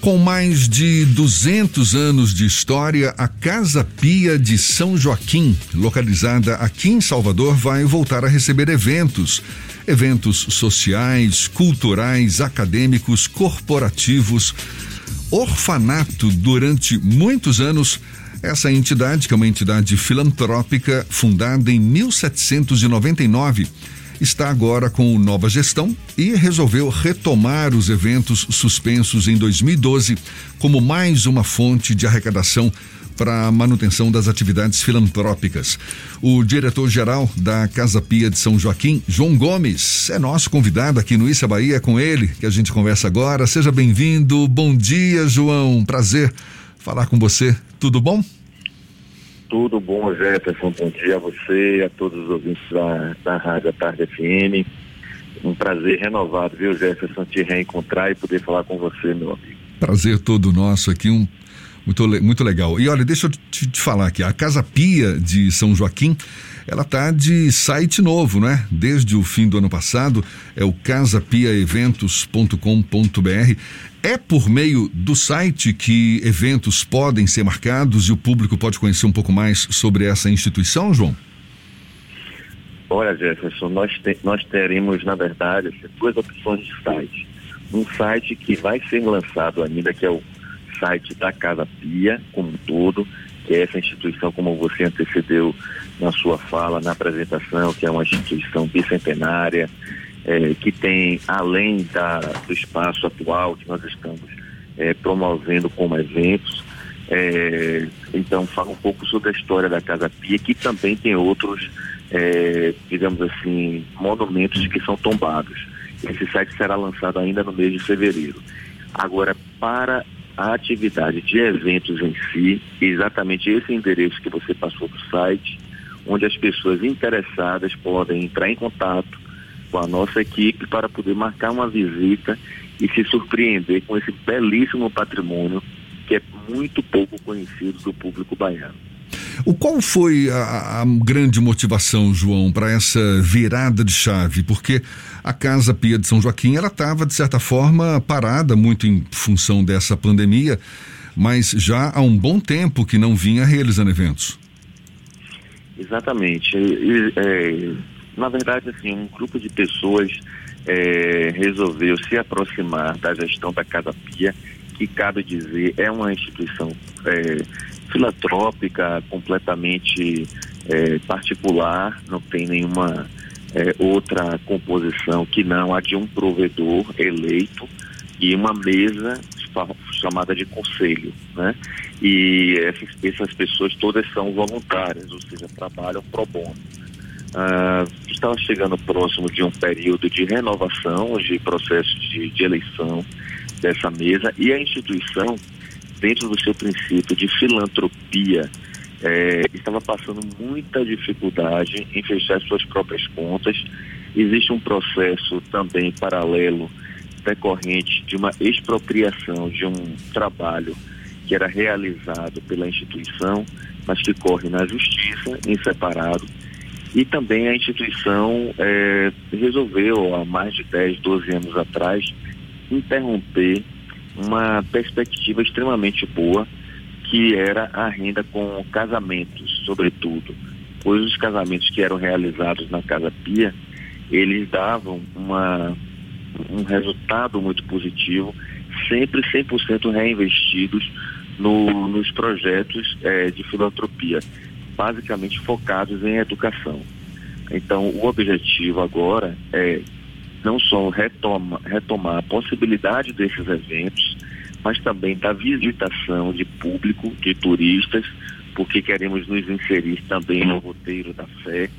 Com mais de 200 anos de história, a Casa Pia de São Joaquim, localizada aqui em Salvador, vai voltar a receber eventos. Eventos sociais, culturais, acadêmicos, corporativos. Orfanato durante muitos anos. Essa entidade, que é uma entidade filantrópica fundada em 1799 está agora com nova gestão e resolveu retomar os eventos suspensos em 2012 como mais uma fonte de arrecadação para a manutenção das atividades filantrópicas. O diretor-geral da Casa Pia de São Joaquim, João Gomes, é nosso convidado aqui no Issa Bahia, é com ele que a gente conversa agora. Seja bem-vindo. Bom dia, João. Prazer falar com você. Tudo bom? Tudo bom, Jefferson. Bom dia a você, a todos os ouvintes da, da Rádio Tarde FM. Um prazer renovado, viu, Jefferson, te reencontrar e poder falar com você, meu amigo. Prazer todo nosso aqui, um muito, muito legal. E olha, deixa eu te, te falar aqui, a Casa Pia de São Joaquim, ela tá de site novo, né? Desde o fim do ano passado, é o casapiaeventos.com.br. É por meio do site que eventos podem ser marcados e o público pode conhecer um pouco mais sobre essa instituição, João? Olha, Jefferson, nós, te, nós teremos, na verdade, duas opções de site. Um site que vai ser lançado ainda, que é o site da Casa Pia, como um todo, que é essa instituição, como você antecedeu na sua fala, na apresentação, que é uma instituição bicentenária, é, que tem, além da, do espaço atual que nós estamos é, promovendo como eventos, é, então fala um pouco sobre a história da Casa Pia, que também tem outros, é, digamos assim, monumentos que são tombados. Esse site será lançado ainda no mês de fevereiro. Agora, para a atividade de eventos em si, exatamente esse endereço que você passou do site, onde as pessoas interessadas podem entrar em contato com a nossa equipe para poder marcar uma visita e se surpreender com esse belíssimo patrimônio que é muito pouco conhecido do público baiano. O qual foi a, a grande motivação, João, para essa virada de chave? Porque a Casa Pia de São Joaquim ela estava de certa forma parada muito em função dessa pandemia, mas já há um bom tempo que não vinha realizando eventos. Exatamente. É, na verdade, assim, um grupo de pessoas é, resolveu se aproximar da gestão da Casa Pia, que cabe dizer é uma instituição é, filantrópica, completamente é, particular, não tem nenhuma é, outra composição que não a de um provedor eleito e uma mesa chamada de conselho, né? E essas, essas pessoas todas são voluntárias, ou seja, trabalham pro bono. Uh, estava chegando próximo de um período de renovação de processos de, de eleição dessa mesa e a instituição dentro do seu princípio de filantropia, é, estava passando muita dificuldade em fechar suas próprias contas. Existe um processo também paralelo decorrente de uma expropriação de um trabalho que era realizado pela instituição, mas que corre na justiça em separado. E também a instituição é, resolveu, há mais de 10, 12 anos atrás, interromper uma perspectiva extremamente boa, que era a renda com casamentos, sobretudo, pois os casamentos que eram realizados na Casa Pia, eles davam uma, um resultado muito positivo, sempre 100% reinvestidos no, nos projetos é, de filantropia, basicamente focados em educação. Então, o objetivo agora é não só retoma, retomar a possibilidade desses eventos, mas também da visitação de público, de turistas, porque queremos nos inserir também no roteiro da fé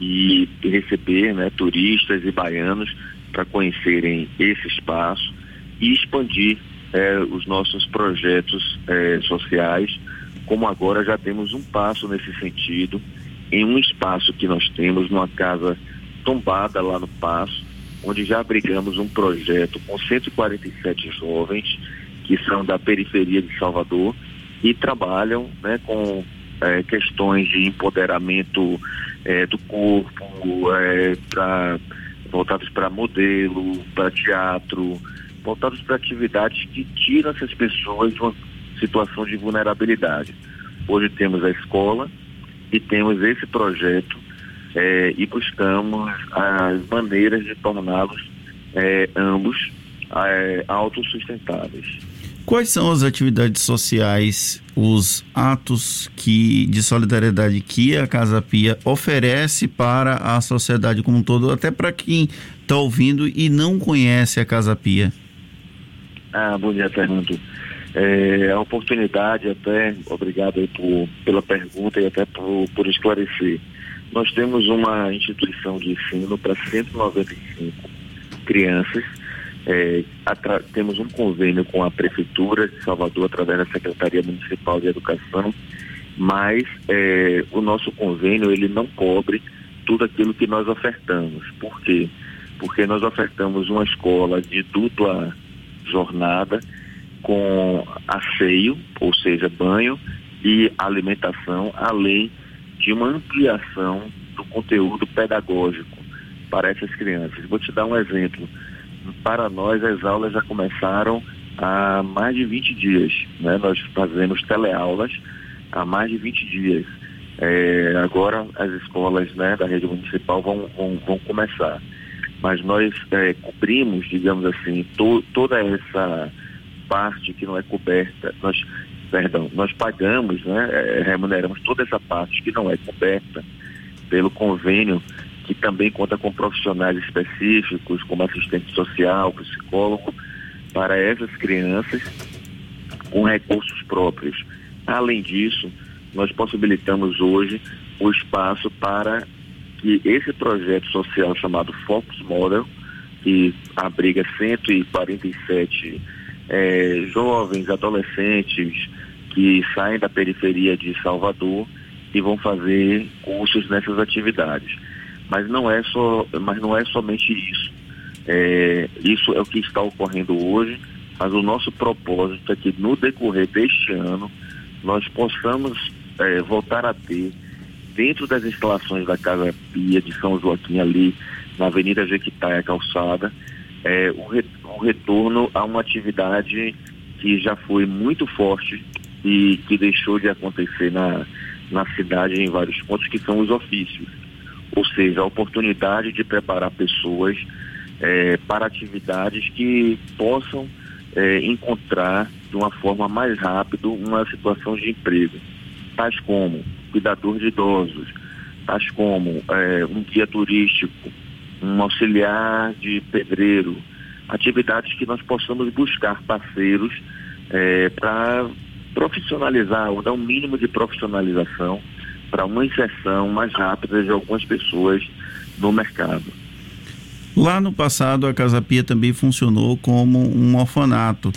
e receber né, turistas e baianos para conhecerem esse espaço e expandir é, os nossos projetos é, sociais, como agora já temos um passo nesse sentido, em um espaço que nós temos, numa casa tombada lá no Passo, onde já abrigamos um projeto com 147 jovens que são da periferia de Salvador e trabalham né, com é, questões de empoderamento é, do corpo, é, pra, voltados para modelo, para teatro, voltados para atividades que tiram essas pessoas de uma situação de vulnerabilidade. Hoje temos a escola e temos esse projeto é, e buscamos as maneiras de torná-los é, ambos é, autossustentáveis. Quais são as atividades sociais, os atos que, de solidariedade que a Casa Pia oferece para a sociedade como um todo, até para quem está ouvindo e não conhece a Casa Pia? Ah, bom dia, Fernando. É, a oportunidade, até, obrigado por, pela pergunta e até por, por esclarecer. Nós temos uma instituição de ensino para 195 crianças. É, temos um convênio com a Prefeitura de Salvador através da Secretaria Municipal de Educação, mas é, o nosso convênio ele não cobre tudo aquilo que nós ofertamos. Por quê? Porque nós ofertamos uma escola de dupla jornada com asseio, ou seja, banho e alimentação, além de uma ampliação do conteúdo pedagógico para essas crianças. Vou te dar um exemplo. Para nós, as aulas já começaram há mais de 20 dias. Né? Nós fazemos teleaulas há mais de 20 dias. É, agora as escolas né, da rede municipal vão, vão, vão começar. Mas nós é, cobrimos, digamos assim, to, toda essa parte que não é coberta, nós, perdão, nós pagamos, né, é, remuneramos toda essa parte que não é coberta pelo convênio, que também conta com profissionais específicos, como assistente social, psicólogo, para essas crianças com recursos próprios. Além disso, nós possibilitamos hoje o espaço para que esse projeto social chamado Focus Model, que abriga 147 é, jovens, adolescentes que saem da periferia de Salvador e vão fazer cursos nessas atividades. Mas não é só, mas não é somente isso. É, isso é o que está ocorrendo hoje, mas o nosso propósito é que no decorrer deste ano nós possamos é, voltar a ter dentro das instalações da Casa Pia de São Joaquim ali na Avenida Jequitaia Calçada é, o, re, o retorno a uma atividade que já foi muito forte e que deixou de acontecer na, na cidade em vários pontos, que são os ofícios. Ou seja, a oportunidade de preparar pessoas é, para atividades que possam é, encontrar de uma forma mais rápida uma situação de emprego, tais como cuidador de idosos, tais como é, um guia turístico, um auxiliar de pedreiro, atividades que nós possamos buscar parceiros é, para profissionalizar ou dar um mínimo de profissionalização para uma inserção mais rápida de algumas pessoas no mercado. Lá no passado, a Casa Pia também funcionou como um orfanato.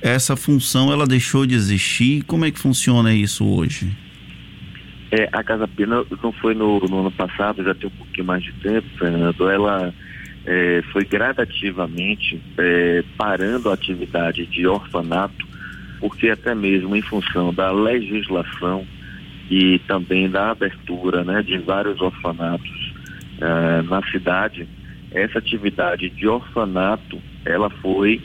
Essa função ela deixou de existir. Como é que funciona isso hoje? É, a Casa Pia não, não foi no, no, ano passado, já tem um pouquinho mais de tempo, Fernando. Ela é, foi gradativamente é, parando a atividade de orfanato, porque até mesmo em função da legislação e também da abertura né, de vários orfanatos é, na cidade, essa atividade de orfanato ela foi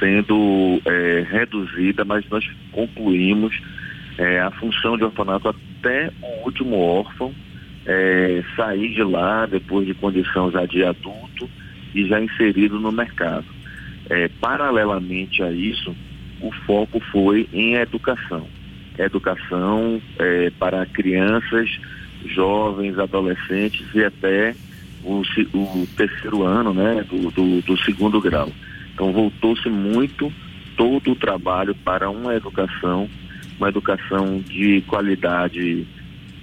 sendo é, reduzida, mas nós concluímos é, a função de orfanato até o último órfão é, sair de lá depois de condição já de adulto e já inserido no mercado. É, paralelamente a isso, o foco foi em educação. Educação é, para crianças, jovens, adolescentes e até o, o terceiro ano né, do, do, do segundo grau. Então voltou-se muito todo o trabalho para uma educação uma educação de qualidade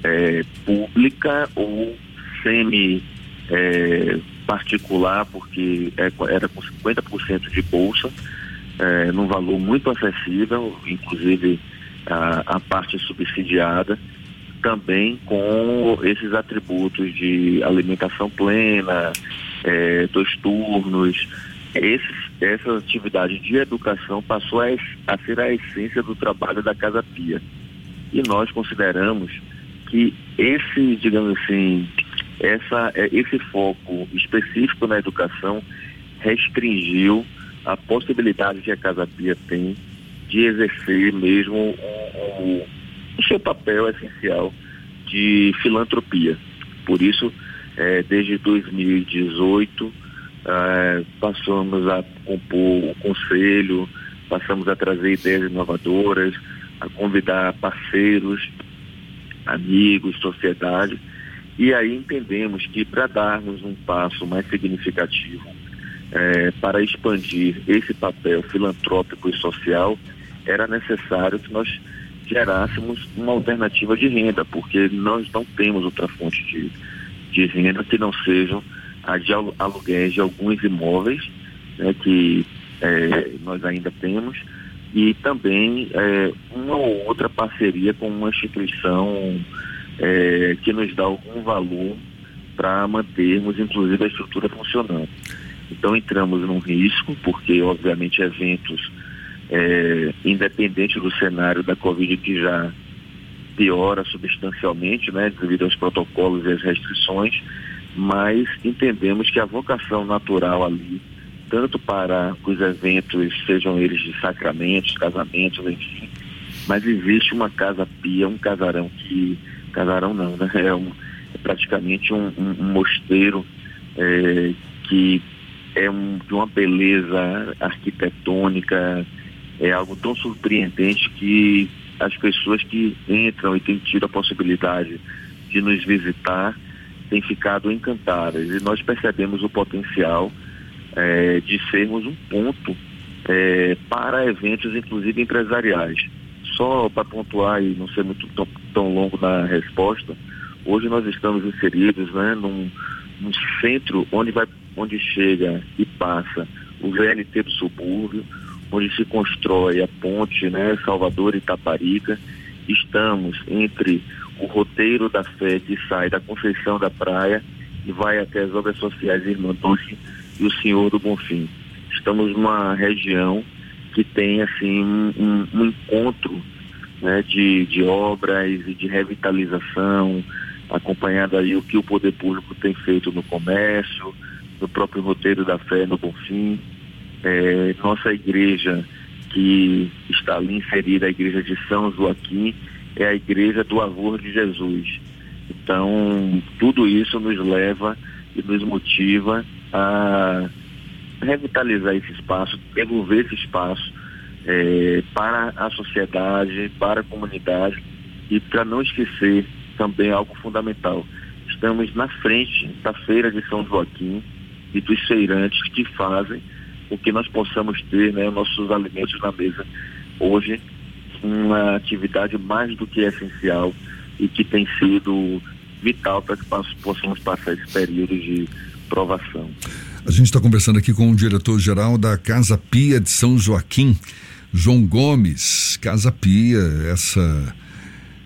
é, pública ou semi é, particular, porque é, era com 50% de bolsa, é, num valor muito acessível, inclusive a, a parte subsidiada, também com esses atributos de alimentação plena, é, dois turnos, esses essa atividade de educação passou a, a ser a essência do trabalho da Casa Pia. E nós consideramos que esse, digamos assim, essa, é, esse foco específico na educação restringiu a possibilidade que a Casa Pia tem de exercer mesmo o, o, seu papel essencial de filantropia. Por isso, é, desde 2018, é, passamos a compor o conselho, passamos a trazer ideias inovadoras, a convidar parceiros, amigos, sociedade, e aí entendemos que para darmos um passo mais significativo é, para expandir esse papel filantrópico e social, era necessário que nós gerássemos uma alternativa de renda, porque nós não temos outra fonte de, de renda que não sejam a de aluguéis de alguns imóveis né, que é, nós ainda temos e também é, uma ou outra parceria com uma instituição é, que nos dá algum valor para mantermos, inclusive, a estrutura funcionando. Então entramos num risco, porque obviamente eventos, é, independente do cenário da Covid que já piora substancialmente, né, devido aos protocolos e às restrições, mas entendemos que a vocação natural ali, tanto para os eventos, sejam eles de sacramentos, casamentos, enfim, mas existe uma casa pia, um casarão que, casarão não, né, é, um, é praticamente um, um, um mosteiro é, que é um, de uma beleza arquitetônica, é algo tão surpreendente que as pessoas que entram e têm tido a possibilidade de nos visitar têm ficado encantadas. E nós percebemos o potencial é, de sermos um ponto é, para eventos, inclusive empresariais. Só para pontuar e não ser muito tão, tão longo na resposta, hoje nós estamos inseridos né, num, num centro onde vai onde chega e passa o VLT do subúrbio, onde se constrói a ponte né, Salvador e Taparica. Estamos entre o roteiro da fé que sai da Conceição da Praia e vai até as obras sociais Irmã Doce e o Senhor do Bonfim. Estamos numa região que tem assim um, um encontro né, de, de obras e de revitalização, acompanhado aí o que o poder público tem feito no comércio, no próprio roteiro da fé no Bonfim. É, nossa igreja, que está ali inserida, a igreja de São Joaquim, é a igreja do amor de Jesus. Então, tudo isso nos leva e nos motiva a revitalizar esse espaço, devolver esse espaço é, para a sociedade, para a comunidade e para não esquecer também algo fundamental. Estamos na frente da Feira de São Joaquim, e dos feirantes que fazem o que nós possamos ter né, nossos alimentos na mesa. Hoje, uma atividade mais do que essencial e que tem sido vital para que possamos passar esse período de provação. A gente está conversando aqui com o diretor-geral da Casa Pia de São Joaquim, João Gomes. Casa Pia, essa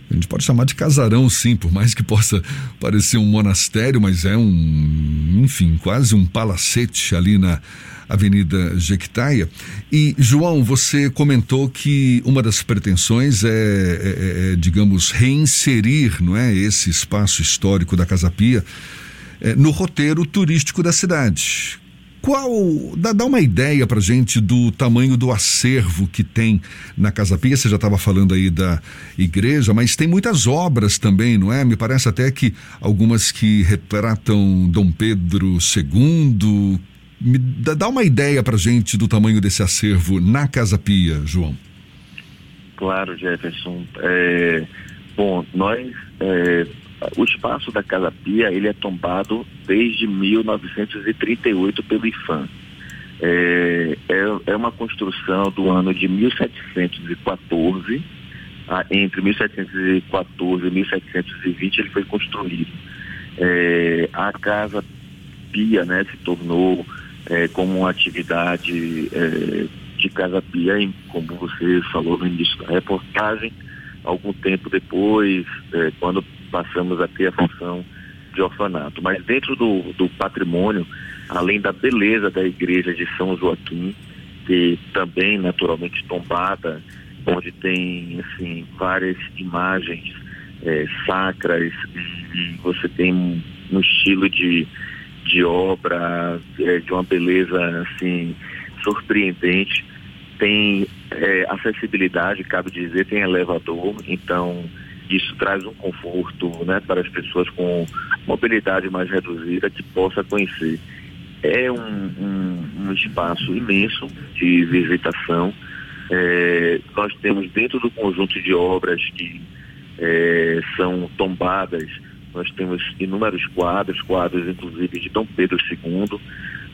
a gente pode chamar de casarão, sim, por mais que possa parecer um monastério, mas é um, enfim, quase um palacete ali na Avenida Jequitaia. E, João, você comentou que uma das pretensões é, é, é digamos, reinserir não é, esse espaço histórico da Casa Pia é, no roteiro turístico da cidade. Qual. Dá, dá uma ideia para gente do tamanho do acervo que tem na Casa Pia. Você já estava falando aí da igreja, mas tem muitas obras também, não é? Me parece até que algumas que retratam Dom Pedro II. Me dá, dá uma ideia para gente do tamanho desse acervo na Casa Pia, João. Claro, Jefferson. É, bom, nós é, o espaço da Casa Pia ele é tombado desde 1938 pelo IFAM. É, é, é uma construção do ano de 1714, ah, entre 1714 e 1720 ele foi construído. É, a Casa Pia né, se tornou é, como uma atividade é, de Casa Pia, como você falou no início da reportagem, algum tempo depois, é, quando passamos a ter a função de orfanato. Mas dentro do, do patrimônio, além da beleza da igreja de São Joaquim, que também naturalmente tombada, onde tem assim várias imagens é, sacras e, você tem um, um estilo de, de obra é, de uma beleza assim surpreendente. Tem é, acessibilidade, cabe dizer, tem elevador, então isso traz um conforto né, para as pessoas com mobilidade mais reduzida que possa conhecer. É um, um, um espaço imenso de visitação. É, nós temos dentro do conjunto de obras que é, são tombadas, nós temos inúmeros quadros, quadros inclusive de Dom Pedro II.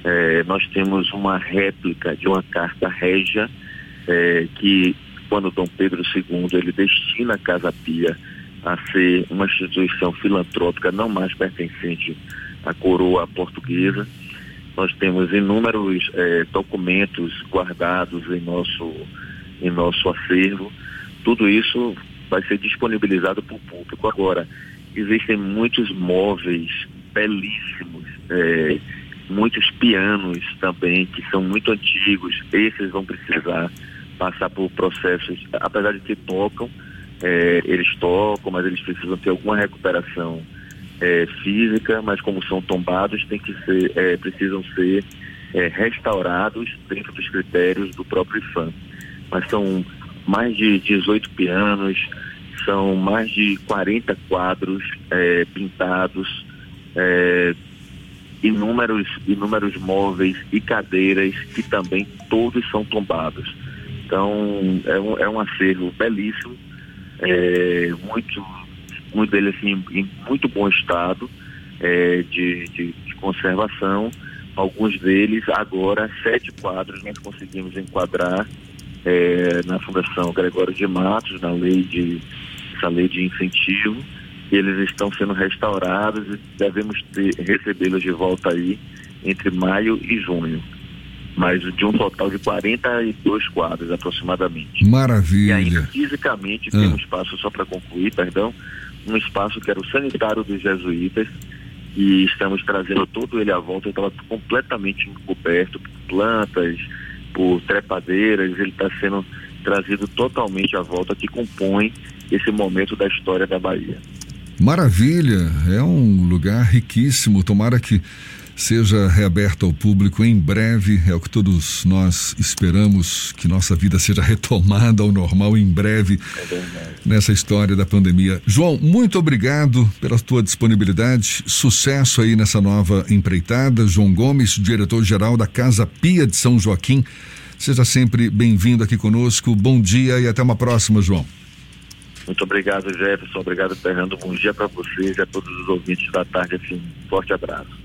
É, nós temos uma réplica de uma carta régia é, que quando Dom Pedro II ele destina a Casa Pia a ser uma instituição filantrópica não mais pertencente à coroa portuguesa. Nós temos inúmeros é, documentos guardados em nosso, em nosso acervo. Tudo isso vai ser disponibilizado para o público. Agora, existem muitos móveis belíssimos, é, muitos pianos também que são muito antigos. Esses vão precisar passar por processos, apesar de que tocam, é, eles tocam, mas eles precisam ter alguma recuperação é, física, mas como são tombados, tem que ser, é, precisam ser é, restaurados dentro dos critérios do próprio IFAM. Mas são mais de 18 pianos, são mais de 40 quadros é, pintados, é, inúmeros, inúmeros móveis e cadeiras que também todos são tombados. Então é um, é um acervo belíssimo, é, muito, muito dele assim, em muito bom estado é, de, de, de conservação. Alguns deles, agora, sete quadros nós conseguimos enquadrar é, na Fundação Gregório de Matos, na lei de essa lei de incentivo. Eles estão sendo restaurados e devemos recebê-los de volta aí entre maio e junho. Mas de um total de 42 quadros aproximadamente. Maravilha. E ainda fisicamente ah. tem um espaço, só para concluir, perdão, um espaço que era o sanitário dos jesuítas, e estamos trazendo todo ele à volta, estava completamente encoberto por plantas, por trepadeiras, ele está sendo trazido totalmente à volta, que compõe esse momento da história da Bahia. Maravilha, é um lugar riquíssimo. Tomara que seja reaberto ao público em breve. É o que todos nós esperamos, que nossa vida seja retomada ao normal em breve é nessa história da pandemia. João, muito obrigado pela tua disponibilidade. Sucesso aí nessa nova empreitada. João Gomes, diretor-geral da Casa Pia de São Joaquim. Seja sempre bem-vindo aqui conosco. Bom dia e até uma próxima, João. Muito obrigado, Jefferson. Obrigado, Fernando. Bom dia para vocês e a todos os ouvintes da tarde. Assim, forte abraço.